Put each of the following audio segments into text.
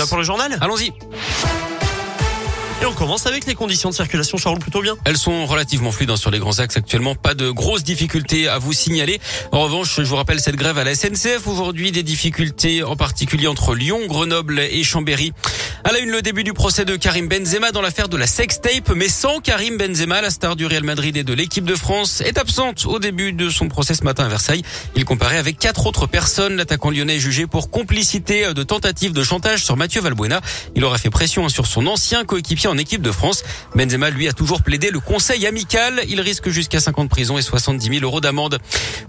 va pour le journal Allons-y. Et on commence avec les conditions de circulation. Ça roule plutôt bien. Elles sont relativement fluides hein, sur les grands axes actuellement. Pas de grosses difficultés à vous signaler. En revanche, je vous rappelle cette grève à la SNCF aujourd'hui. Des difficultés en particulier entre Lyon, Grenoble et Chambéry. À la une, le début du procès de Karim Benzema dans l'affaire de la sextape, mais sans Karim Benzema, la star du Real Madrid et de l'équipe de France, est absente au début de son procès ce matin à Versailles. Il comparait avec quatre autres personnes. L'attaquant lyonnais est jugé pour complicité de tentative de chantage sur Mathieu Valbuena. Il aurait fait pression sur son ancien coéquipier en équipe de France. Benzema, lui, a toujours plaidé le conseil amical. Il risque jusqu'à 50 prison et 70 000 euros d'amende.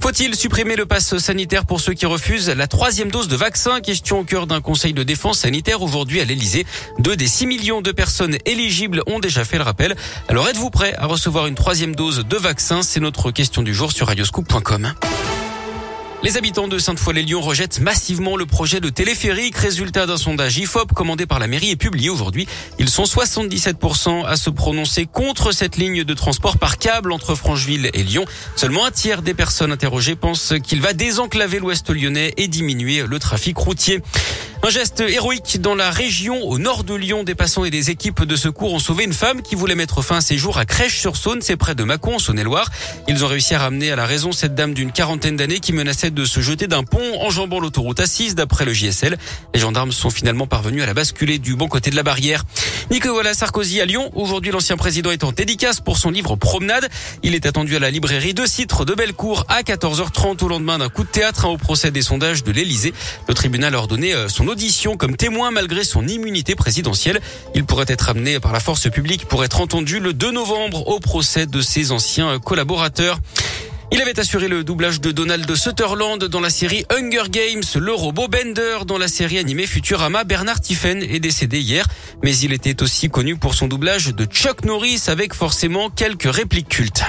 Faut-il supprimer le pass sanitaire pour ceux qui refusent la troisième dose de vaccin? Question au cœur d'un conseil de défense sanitaire aujourd'hui à l'Elysée. Deux des 6 millions de personnes éligibles ont déjà fait le rappel. Alors êtes-vous prêt à recevoir une troisième dose de vaccin? C'est notre question du jour sur radioscoop.com. Les habitants de Sainte-Foy-les-Lyons rejettent massivement le projet de téléphérique. Résultat d'un sondage IFOP commandé par la mairie et publié aujourd'hui. Ils sont 77% à se prononcer contre cette ligne de transport par câble entre Francheville et Lyon. Seulement un tiers des personnes interrogées pensent qu'il va désenclaver l'ouest lyonnais et diminuer le trafic routier. Un geste héroïque dans la région au nord de Lyon. Des passants et des équipes de secours ont sauvé une femme qui voulait mettre fin à ses jours à Crèche-sur-Saône. C'est près de Mâcon, Saône-et-Loire. Ils ont réussi à ramener à la raison cette dame d'une quarantaine d'années qui menaçait de se jeter d'un pont enjambant l'autoroute assise d'après le JSL. Les gendarmes sont finalement parvenus à la basculer du bon côté de la barrière. Nicolas Sarkozy à Lyon. Aujourd'hui, l'ancien président est en dédicace pour son livre Promenade. Il est attendu à la librairie de Citre de Bellecour à 14h30 au lendemain d'un coup de théâtre au procès des sondages de l'Elysée. Le tribunal a ordonné euh, son audition comme témoin malgré son immunité présidentielle. Il pourrait être amené par la force publique pour être entendu le 2 novembre au procès de ses anciens collaborateurs. Il avait assuré le doublage de Donald Sutherland dans la série Hunger Games, le robot Bender dans la série animée Futurama. Bernard Tiffen est décédé hier, mais il était aussi connu pour son doublage de Chuck Norris avec forcément quelques répliques cultes.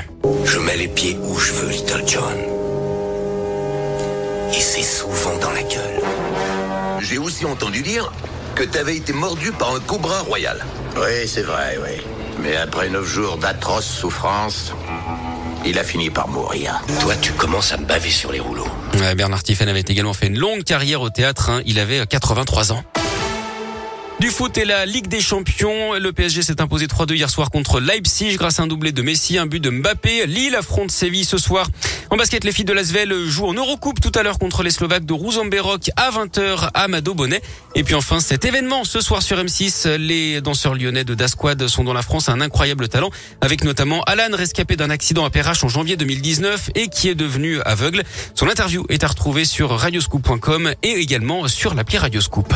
Je mets les pieds où je veux, Little John. Et c'est souvent dans la gueule. J'ai aussi entendu dire que t'avais été mordu par un cobra royal. Oui, c'est vrai, oui. Mais après neuf jours d'atroces souffrances, il a fini par mourir. Toi, tu commences à me baver sur les rouleaux. Bernard Tiffen avait également fait une longue carrière au théâtre. Hein. Il avait 83 ans. Du foot et la Ligue des Champions. Le PSG s'est imposé 3-2 hier soir contre Leipzig grâce à un doublé de Messi, un but de Mbappé. Lille affronte Séville ce soir. En basket, les filles de Lasvel jouent en Eurocoupe tout à l'heure contre les Slovaques de Rouzamberok à 20h à Mado Bonnet. Et puis enfin, cet événement ce soir sur M6. Les danseurs lyonnais de Dasquad sont dans la France un incroyable talent avec notamment Alan rescapé d'un accident à Perrache en janvier 2019 et qui est devenu aveugle. Son interview est à retrouver sur radioscoop.com et également sur l'appli Radioscoop.